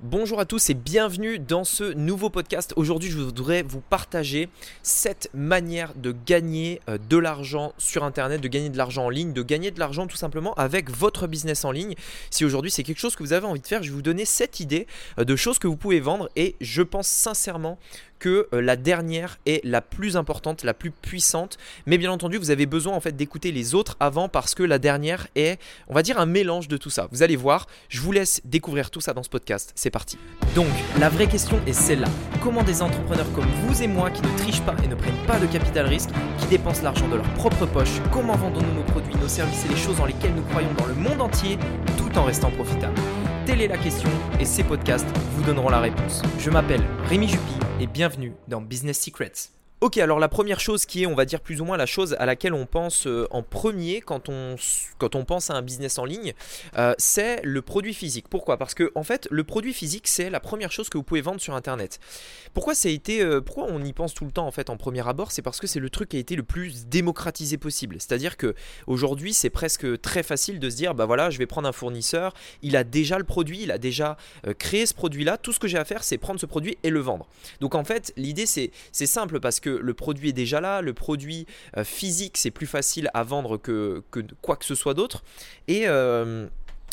Bonjour à tous et bienvenue dans ce nouveau podcast. Aujourd'hui, je voudrais vous partager cette manière de gagner euh, de l'argent sur Internet, de gagner de l'argent en ligne, de gagner de l'argent tout simplement avec votre business en ligne. Si aujourd'hui c'est quelque chose que vous avez envie de faire, je vais vous donner cette idée euh, de choses que vous pouvez vendre et je pense sincèrement que euh, la dernière est la plus importante, la plus puissante. Mais bien entendu, vous avez besoin en fait d'écouter les autres avant parce que la dernière est, on va dire, un mélange de tout ça. Vous allez voir, je vous laisse découvrir tout ça dans ce podcast. C'est parti. Donc, la vraie question est celle-là. Comment des entrepreneurs comme vous et moi qui ne trichent pas et ne prennent pas de capital risque, qui dépensent l'argent de leur propre poche, comment vendons-nous nos produits, nos services et les choses dans lesquelles nous croyons dans le monde entier tout en restant profitables? Telle est la question et ces podcasts vous donneront la réponse. Je m'appelle Rémi Jupy et bienvenue dans Business Secrets. Ok, alors la première chose qui est, on va dire plus ou moins la chose à laquelle on pense euh, en premier quand on, quand on pense à un business en ligne, euh, c'est le produit physique. Pourquoi? Parce que en fait, le produit physique, c'est la première chose que vous pouvez vendre sur Internet. Pourquoi ça été, euh, pourquoi on y pense tout le temps en fait en premier abord? C'est parce que c'est le truc qui a été le plus démocratisé possible. C'est-à-dire que aujourd'hui, c'est presque très facile de se dire, bah voilà, je vais prendre un fournisseur, il a déjà le produit, il a déjà créé ce produit-là. Tout ce que j'ai à faire, c'est prendre ce produit et le vendre. Donc en fait, l'idée c'est simple parce que le produit est déjà là, le produit euh, physique c'est plus facile à vendre que, quoi que ce soit d'autre. Et euh,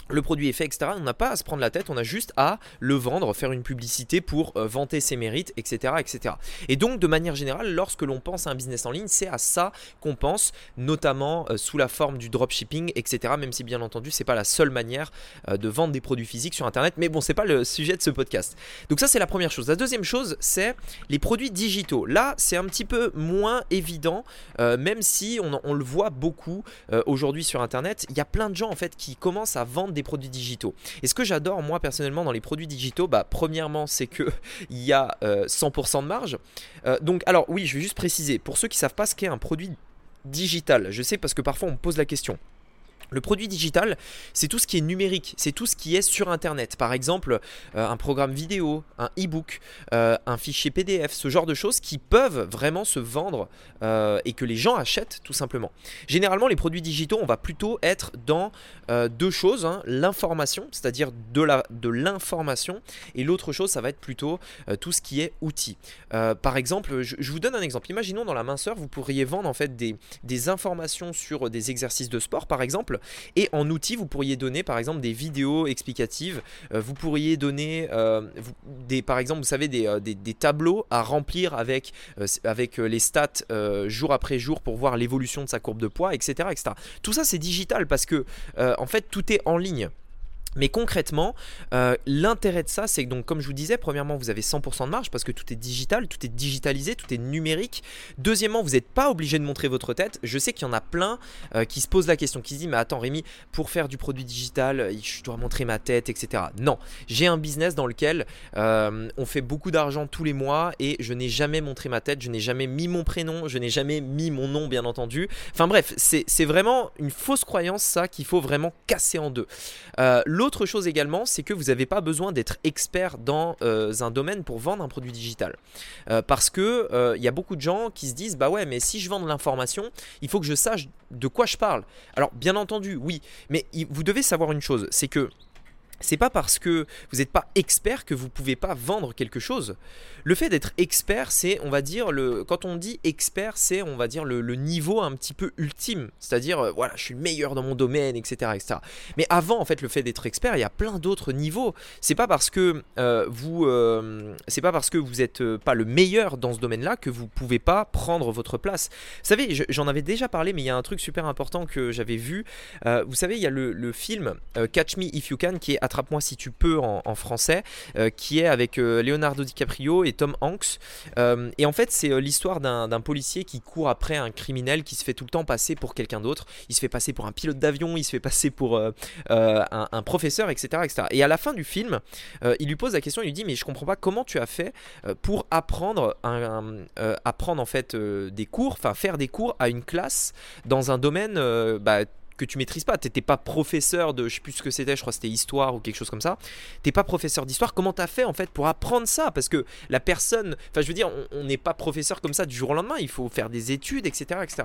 le produit est fait, etc. On n'a pas à se prendre la tête, on a juste à le vendre, faire une publicité pour euh, vanter ses mérites, etc., etc. Et donc, de manière générale, lorsque l'on pense à un business en ligne, c'est à ça qu'on pense, notamment euh, sous la forme du dropshipping, etc. Même si, bien entendu, c'est pas la seule manière euh, de vendre des produits physiques sur Internet. Mais bon, c'est pas le sujet de ce podcast. Donc ça, c'est la première chose. La deuxième chose, c'est les produits digitaux. Là, c'est un petit peu moins évident, même si on, on, le voit beaucoup aujourd'hui sur Internet. Il y a plein de gens en fait qui commencent à vendre des produits digitaux. Et ce que j'adore moi personnellement dans les produits digitaux, bah, premièrement c'est que il y a 100% euh, de marge. Euh, donc alors oui, je vais juste préciser, pour ceux qui savent pas ce qu'est un produit digital, je sais parce que parfois on me pose la question. Le produit digital, c'est tout ce qui est numérique, c'est tout ce qui est sur Internet. Par exemple, euh, un programme vidéo, un e-book, euh, un fichier PDF, ce genre de choses qui peuvent vraiment se vendre euh, et que les gens achètent tout simplement. Généralement, les produits digitaux, on va plutôt être dans deux choses. Hein. l'information, c'est-à-dire de l'information, et l'autre chose, ça va être plutôt tout ce qui est outils. par exemple, je, vous donne un exemple. Imaginons dans la minceur, vous pourriez vendre en fait des, des informations sur des exercices de sport, par exemple et en outil, vous pourriez donner par exemple des vidéos explicatives. Euh, vous pourriez donner euh, des, par exemple, vous savez, des, euh, tableaux à remplir avec, les stats jour après jour pour voir l'évolution de sa courbe de poids, etc. etc. Tout ça, c'est digital parce que en fait, tout est en ligne. Mais concrètement, euh, l'intérêt de ça, c'est que donc, comme je vous disais, premièrement, vous avez 100% de marge parce que tout est digital, tout est digitalisé, tout est numérique. Deuxièmement, vous n'êtes pas obligé de montrer votre tête. Je sais qu'il y en a plein euh, qui se posent la question, qui se disent, mais attends Rémi, pour faire du produit digital, je dois montrer ma tête, etc. Non, j'ai un business dans lequel euh, on fait beaucoup d'argent tous les mois et je n'ai jamais montré ma tête, je n'ai jamais mis mon prénom, je n'ai jamais mis mon nom, bien entendu. Enfin bref, c'est vraiment une fausse croyance, ça, qu'il faut vraiment casser en deux. Chose également, c'est que vous n'avez pas besoin d'être expert dans euh, un domaine pour vendre un produit digital. Euh, parce que il euh, y a beaucoup de gens qui se disent bah ouais, mais si je vends de l'information, il faut que je sache de quoi je parle. Alors bien entendu, oui, mais vous devez savoir une chose, c'est que c'est pas parce que vous n'êtes pas expert que vous pouvez pas vendre quelque chose. Le fait d'être expert, c'est, on va dire, le, quand on dit expert, c'est, on va dire, le, niveau un petit peu ultime. C'est-à-dire, euh, voilà, je suis le meilleur dans mon domaine, etc., etc. Mais avant, en fait, le fait d'être expert, il y a plein d'autres niveaux. C'est pas parce que euh, vous, euh, c'est pas parce que vous n'êtes pas le meilleur dans ce domaine-là que vous pouvez pas prendre votre place. Vous savez, j'en avais déjà parlé, mais il y a un truc super important que j'avais vu. vous savez, il y a le, film Catch Me If You Can qui est Attrape-moi si tu peux en, français, qui est avec Leonardo DiCaprio et Tom Hanks. Euh, et en fait, c'est euh, l'histoire d'un policier qui court après un criminel qui se fait tout le temps passer pour quelqu'un d'autre. Il se fait passer pour un pilote d'avion, il se fait passer pour euh, un, professeur, etc., etc. Et à la fin du film, il lui pose la question, il lui dit mais je comprends pas comment tu as fait pour apprendre, apprendre en fait des cours, enfin faire des cours à une classe dans un domaine bah, que tu maîtrises pas. T'étais pas professeur de, je sais plus ce que c'était, je crois que c'était histoire ou quelque chose comme ça. T'es pas professeur d'histoire. Comment t'as fait en fait pour apprendre ça? Parce que la personne, enfin je veux dire, on n'est pas professeur comme ça du jour au lendemain. Il faut faire des études, etc., etc.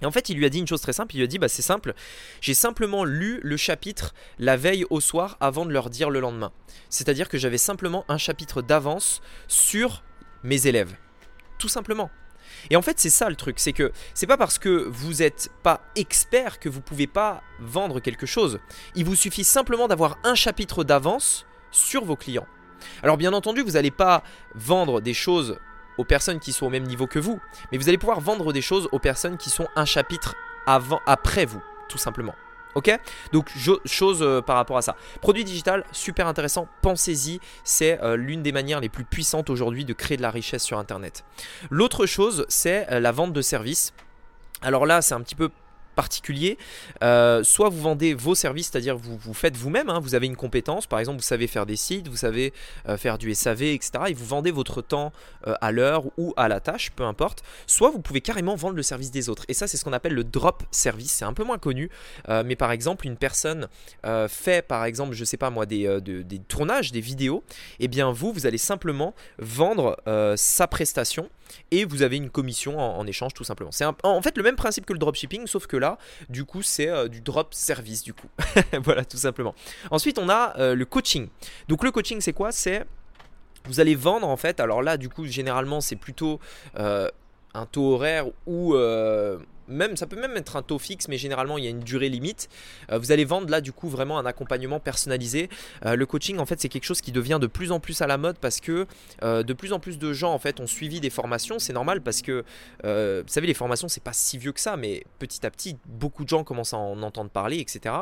Et en fait, il lui a dit une chose très simple, il lui a dit, bah c'est simple, j'ai simplement lu le chapitre la veille au soir avant de leur dire le lendemain. C'est-à-dire que j'avais simplement un chapitre d'avance sur mes élèves. Tout simplement. Et en fait, c'est ça le truc, c'est que c'est pas parce que vous n'êtes pas expert que vous pouvez pas vendre quelque chose. Il vous suffit simplement d'avoir un chapitre d'avance sur vos clients. Alors bien entendu, vous n'allez pas vendre des choses aux personnes qui sont au même niveau que vous, mais vous allez pouvoir vendre des choses aux personnes qui sont un chapitre avant, après vous, tout simplement. Ok Donc, chose euh, par rapport à ça. Produit digital, super intéressant, pensez-y, c'est euh, l'une des manières les plus puissantes aujourd'hui de créer de la richesse sur Internet. L'autre chose, c'est euh, la vente de services. Alors là, c'est un petit peu particulier. Euh, soit vous vendez vos services, c'est-à-dire vous, vous faites vous-même, hein. vous avez une compétence, par exemple vous savez faire des sites, vous savez euh, faire du SAV, etc. Et vous vendez votre temps euh, à l'heure ou à la tâche, peu importe. Soit vous pouvez carrément vendre le service des autres. Et ça c'est ce qu'on appelle le drop service, c'est un peu moins connu. mais par exemple une personne fait par exemple, je sais pas moi, des, des tournages, des vidéos, et eh bien vous, vous allez simplement vendre sa prestation et vous avez une commission en, échange tout simplement. C'est en fait le même principe que le dropshipping, sauf que du coup, c'est euh, du drop service du coup. voilà, tout simplement. Ensuite, on a euh, le coaching. Donc le coaching, c'est quoi? C'est vous allez vendre en fait. Alors là, du coup, généralement, c'est plutôt euh, un taux horaire ou même, ça peut même être un taux fixe, mais généralement il y a une durée limite. Euh, vous allez vendre là du coup vraiment un accompagnement personnalisé. Euh, le coaching en fait c'est quelque chose qui devient de plus en plus à la mode parce que euh, de plus en plus de gens en fait ont suivi des formations. C'est normal parce que vous savez les formations c'est pas si vieux que ça, mais petit à petit beaucoup de gens commencent à en entendre parler, etc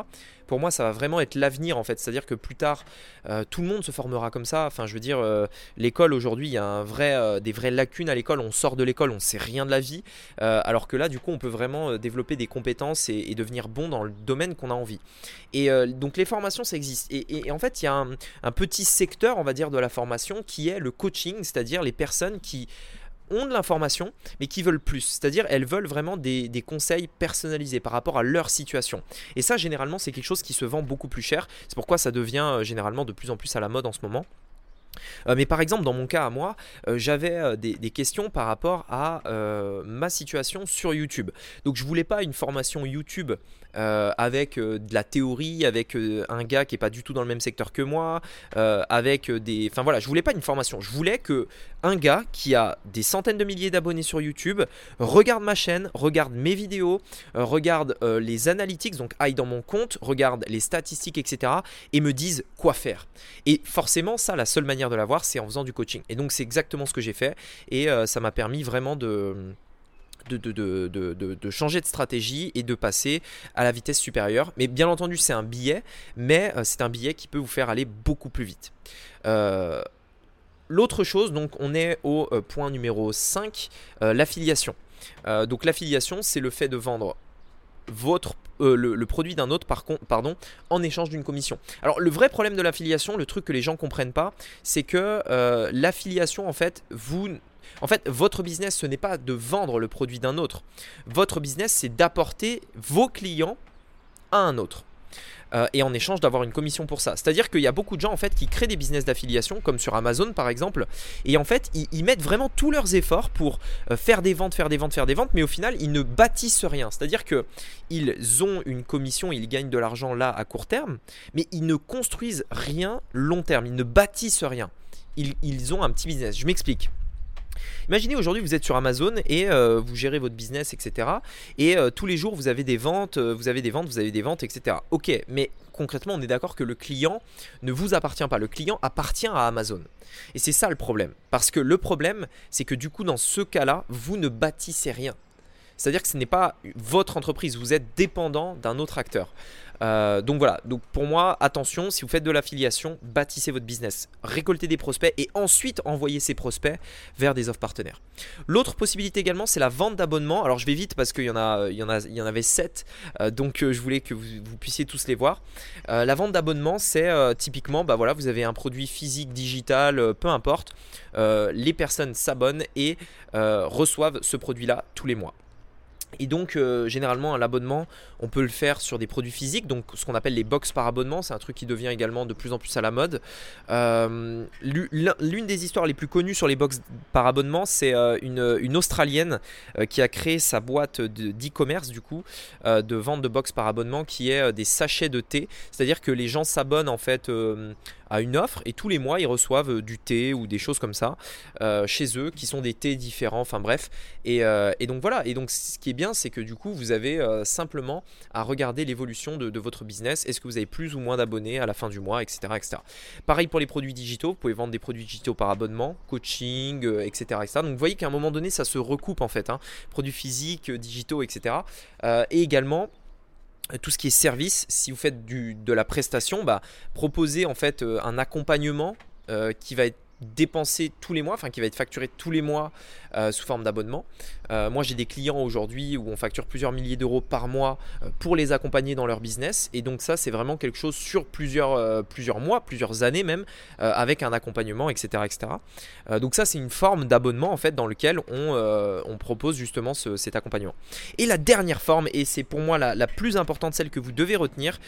pour moi, ça va vraiment être l'avenir en fait. C'est-à-dire que plus tard, euh, tout le monde se formera comme ça. Enfin, je veux dire, euh, l'école aujourd'hui, il y a un vrai, euh, des vraies lacunes à l'école. On sort de l'école, on sait rien de la vie. alors que là, du coup, on peut vraiment développer des compétences et, devenir bon dans le domaine qu'on a envie. Et donc, les formations, ça existe. Et, en fait, il y a un petit secteur, on va dire, de la formation qui est le coaching, c'est-à-dire les personnes qui ont de l'information, mais qui veulent plus. C'est-à-dire, elles veulent vraiment des, conseils personnalisés par rapport à leur situation. Et ça, généralement, c'est quelque chose qui se vend beaucoup plus cher. C'est pourquoi ça devient euh, généralement de plus en plus à la mode en ce moment. Euh, mais par exemple, dans mon cas à moi, euh, j'avais des, questions par rapport à ma situation sur YouTube. Donc je voulais pas une formation YouTube euh, avec euh, de la théorie, avec euh, un gars qui est pas du tout dans le même secteur que moi, avec des, enfin voilà, je voulais pas une formation, je voulais que un gars qui a des centaines de milliers d'abonnés sur YouTube regarde ma chaîne, regarde mes vidéos, regarde les analytics, donc aille dans mon compte, regarde les statistiques, etc. et me dise quoi faire. Et forcément, ça, la seule manière de l'avoir, c'est en faisant du coaching. Et donc c'est exactement ce que j'ai fait et ça m'a permis vraiment de de, changer de stratégie et de passer à la vitesse supérieure. Mais bien entendu, c'est un billet, mais euh, c'est un billet qui peut vous faire aller beaucoup plus vite. Euh, l'autre chose, donc on est au euh, point numéro 5, l'affiliation. donc l'affiliation, c'est le fait de vendre le, produit d'un autre par en échange d'une commission. Alors le vrai problème de l'affiliation, le truc que les gens comprennent pas, c'est que l'affiliation en fait, vous en fait, votre business, ce n'est pas de vendre le produit d'un autre. Votre business, c'est d'apporter vos clients à un autre. Euh, et en échange d'avoir une commission pour ça. C'est-à-dire qu'il y a beaucoup de gens en fait qui créent des business d'affiliation, comme sur Amazon par exemple, et en fait ils, mettent vraiment tous leurs efforts pour euh, faire des ventes, faire des ventes, faire des ventes, mais au final ils ne bâtissent rien. C'est-à-dire que ils ont une commission, ils gagnent de l'argent là à court terme, mais ils ne construisent rien long terme, ils ne bâtissent rien. ils ont un petit business. Je m'explique. Imaginez aujourd'hui vous êtes sur Amazon et euh, vous gérez votre business, etc. Et euh, tous les jours vous avez des ventes, euh, vous avez des ventes, vous avez des ventes, etc. Ok, mais concrètement on est d'accord que le client ne vous appartient pas, le client appartient à Amazon. Et c'est ça le problème. Parce que le problème c'est que du coup dans ce cas-là, vous ne bâtissez rien. C'est-à-dire que ce n'est pas votre entreprise, vous êtes dépendant d'un autre acteur. Euh, donc voilà, donc pour moi, attention, si vous faites de l'affiliation, bâtissez votre business, récoltez des prospects et ensuite envoyez ces prospects vers des offres partenaires. L'autre possibilité également, c'est la vente d'abonnements. Alors je vais vite parce qu'il y, en y, y en avait 7, euh, donc euh, je voulais que vous, puissiez tous les voir. la vente d'abonnements, c'est typiquement, bah voilà, vous avez un produit physique, digital, peu importe. les personnes s'abonnent et reçoivent ce produit-là tous les mois. Et donc, euh, généralement, un abonnement, on peut le faire sur des produits physiques, donc ce qu'on appelle les box par abonnement, c'est un truc qui devient également de plus en plus à la mode. Euh, l'une des histoires les plus connues sur les box par abonnement, c'est euh, une, Australienne qui a créé sa boîte d'e-commerce, du coup, de vente de box par abonnement, qui est des sachets de thé. C'est-à-dire que les gens s'abonnent en fait à une offre et tous les mois ils reçoivent du thé ou des choses comme ça chez eux qui sont des thés différents enfin bref et, et, donc voilà et donc ce qui est bien c'est que du coup, vous avez euh, simplement à regarder l'évolution de, votre business. Est-ce que vous avez plus ou moins d'abonnés à la fin du mois, etc., etc. Pareil pour les produits digitaux. Vous pouvez vendre des produits digitaux par abonnement, coaching, etc., euh, etc. Donc vous voyez qu'à un moment donné, ça se recoupe en fait. Hein. Produits physiques, euh, digitaux, etc. et également tout ce qui est service, si vous faites de la prestation, bah, proposez en fait un accompagnement qui va être dépensé tous les mois, enfin qui va être facturé tous les mois euh, sous forme d'abonnement. Euh, moi j'ai des clients aujourd'hui où on facture plusieurs milliers d'euros par mois euh, pour les accompagner dans leur business et donc ça c'est vraiment quelque chose sur plusieurs, plusieurs mois, plusieurs années même avec un accompagnement etc. etc. donc ça c'est une forme d'abonnement en fait dans lequel on, propose justement cet accompagnement. Et la dernière forme et c'est pour moi la, plus importante, celle que vous devez retenir,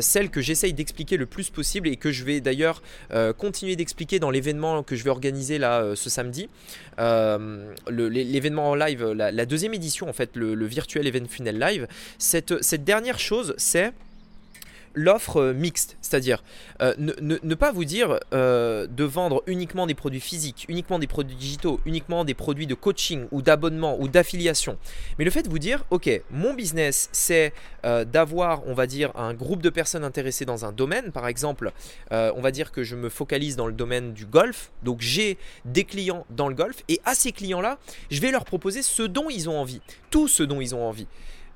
celle que j'essaye d'expliquer le plus possible et que je vais d'ailleurs continuer d'expliquer dans l'événement que je vais organiser là euh, ce samedi. Euh, l'événement en live, la, deuxième édition en fait, le, virtuel Event Funnel Live. Cette, cette dernière chose, c'est l'offre euh, mixte, c'est-à-dire euh, ne, pas vous dire euh, de vendre uniquement des produits physiques, uniquement des produits digitaux, uniquement des produits de coaching ou d'abonnement ou d'affiliation, mais le fait de vous dire, ok, mon business c'est d'avoir, on va dire, un groupe de personnes intéressées dans un domaine, par exemple, on va dire que je me focalise dans le domaine du golf, donc j'ai des clients dans le golf, et à ces clients-là, je vais leur proposer ce dont ils ont envie, tout ce dont ils ont envie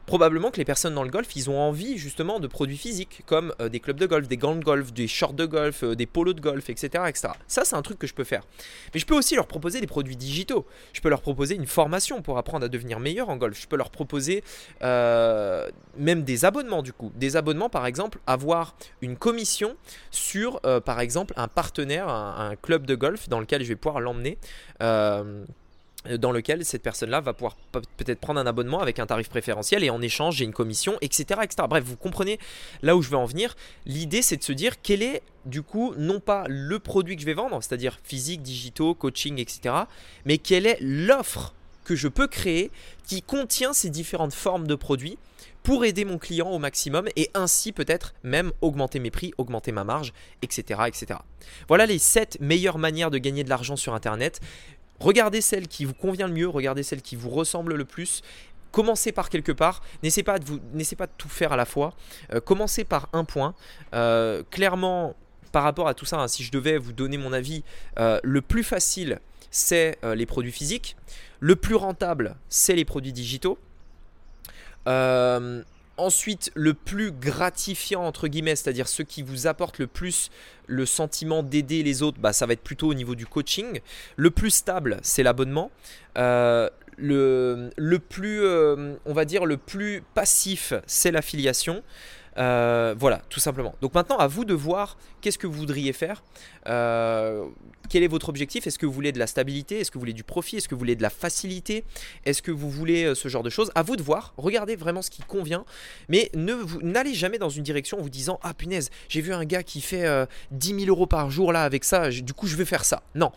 probablement que les personnes dans le golf, ils ont envie justement de produits physiques, comme euh, des clubs de golf, des gants de golf, des shorts de golf, euh, des polos de golf, etc., etc. Ça, c'est un truc que je peux faire. Mais je peux aussi leur proposer des produits digitaux. Je peux leur proposer une formation pour apprendre à devenir meilleur en golf. Je peux leur proposer euh, même des abonnements, du coup. Des abonnements, par exemple, avoir une commission sur, par exemple, un partenaire, un, un, club de golf dans lequel je vais pouvoir l'emmener dans lequel cette personne-là va pouvoir peut-être prendre un abonnement avec un tarif préférentiel et en échange j'ai une commission, etc., etc. Bref, vous comprenez là où je veux en venir. L'idée c'est de se dire quel est du coup non pas le produit que je vais vendre, c'est-à-dire physique, digitaux, coaching, etc., mais quelle est l'offre que je peux créer qui contient ces différentes formes de produits pour aider mon client au maximum et ainsi peut-être même augmenter mes prix, augmenter ma marge, etc. etc. Voilà les 7 meilleures manières de gagner de l'argent sur Internet. Regardez celle qui vous convient le mieux, regardez celle qui vous ressemble le plus commencez par quelque part, n'essayez pas de, vous, pas de tout faire à la fois, euh, commencez par un point. Euh, clairement, par rapport à tout ça, hein, si je devais vous donner mon avis, euh, le plus facile, c'est les produits physiques, le plus rentable, c'est les produits digitaux. Ensuite, le plus gratifiant, entre guillemets, c'est-à-dire ceux qui vous apportent le plus le sentiment d'aider les autres, bah, ça va être plutôt au niveau du coaching. Le plus stable, c'est l'abonnement. Euh, le, le, plus, euh, on va dire, le plus passif, c'est l'affiliation. Euh, voilà, tout simplement. Donc maintenant, à vous de voir qu'est-ce que vous voudriez faire. Euh, quel est votre objectif? Est-ce que vous voulez de la stabilité? Est-ce que vous voulez du profit? Est-ce que vous voulez de la facilité? Est-ce que vous voulez euh, ce genre de choses? À vous de voir. Regardez vraiment ce qui convient. Mais n'allez jamais dans une direction en vous disant Ah punaise, j'ai vu un gars qui fait 10 000 euros par jour là avec ça, du coup je vais faire ça. Non.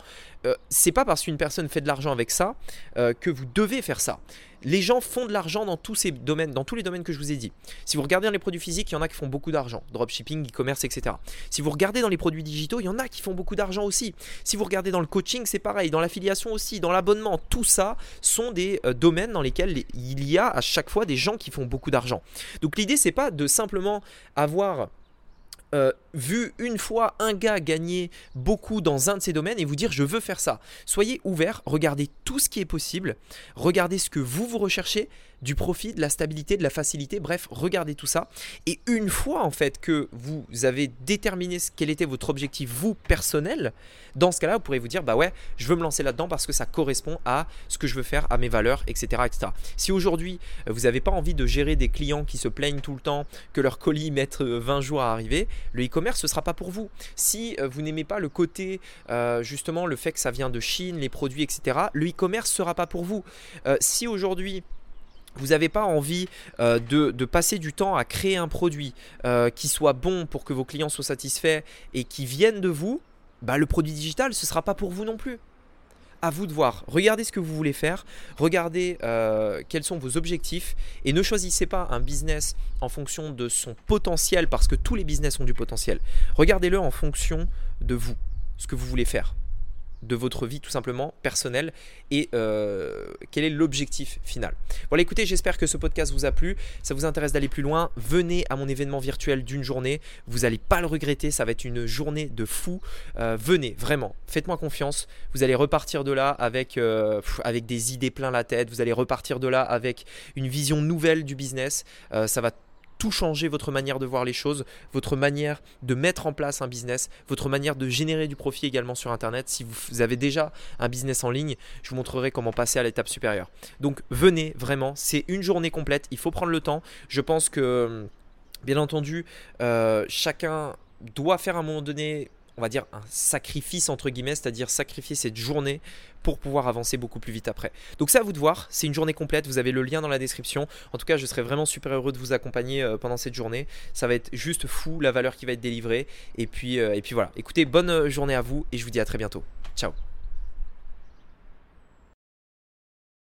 C'est pas parce qu'une personne fait de l'argent avec ça que vous devez faire ça les gens font de l'argent dans tous ces domaines, dans tous les domaines que je vous ai dit. Si vous regardez dans les produits physiques, il y en a qui font beaucoup d'argent, dropshipping, e-commerce, etc. Si vous regardez dans les produits digitaux, il y en a qui font beaucoup d'argent aussi. Si vous regardez dans le coaching, c'est pareil, dans l'affiliation aussi, dans l'abonnement, tout ça sont des euh, domaines dans lesquels il y a à chaque fois des gens qui font beaucoup d'argent. Donc l'idée c'est pas de simplement avoir euh, vu une fois un gars gagner beaucoup dans un de ces domaines et vous dire je veux faire ça. Soyez ouvert, regardez tout ce qui est possible, regardez ce que vous vous recherchez, du profit, de la stabilité, de la facilité, bref, regardez tout ça. Et une fois en fait que vous avez déterminé quel était votre objectif vous personnel, dans ce cas-là, vous pourrez vous dire bah ouais, je veux me lancer là-dedans parce que ça correspond à ce que je veux faire, à mes valeurs, etc. etc. Si aujourd'hui euh, vous n'avez pas envie de gérer des clients qui se plaignent tout le temps que leur colis mettent 20 jours à arriver, le e-commerce ce sera pas pour vous. Si euh, vous n'aimez pas le côté euh, justement le fait que ça vient de Chine, les produits, etc., le e-commerce sera pas pour vous. si aujourd'hui vous n'avez pas envie euh, de, passer du temps à créer un produit euh, qui soit bon pour que vos clients soient satisfaits et qui viennent de vous, bah, le produit digital, ce ne sera pas pour vous non plus. À vous de voir. Regardez ce que vous voulez faire, regardez euh, quels sont vos objectifs et ne choisissez pas un business en fonction de son potentiel parce que tous les business ont du potentiel. Regardez-le en fonction de vous, ce que vous voulez faire de votre vie tout simplement personnelle et euh, quel est l'objectif final. Voilà, écoutez, j'espère que ce podcast vous a plu. Ça vous intéresse d'aller plus loin, venez à mon événement virtuel d'une journée. Vous n'allez pas le regretter, ça va être une journée de fou. Euh, venez, vraiment, faites-moi confiance. Vous allez repartir de là avec, euh, avec des idées plein la tête. Vous allez repartir de là avec une vision nouvelle du business. ça va changer votre manière de voir les choses, votre manière de mettre en place un business, votre manière de générer du profit également sur Internet. Si vous avez déjà un business en ligne, je vous montrerai comment passer à l'étape supérieure. Donc venez vraiment, c'est une journée complète, il faut prendre le temps. Je pense que, bien entendu, euh, chacun doit faire à un moment donné on va dire, un sacrifice entre guillemets, c'est-à-dire sacrifier cette journée pour pouvoir avancer beaucoup plus vite après. Donc ça à vous de voir, c'est une journée complète, vous avez le lien dans la description. En tout cas, je serai vraiment super heureux de vous accompagner euh, pendant cette journée. Ça va être juste fou la valeur qui va être délivrée. Et puis, euh, et puis voilà, écoutez, bonne journée à vous et je vous dis à très bientôt. Ciao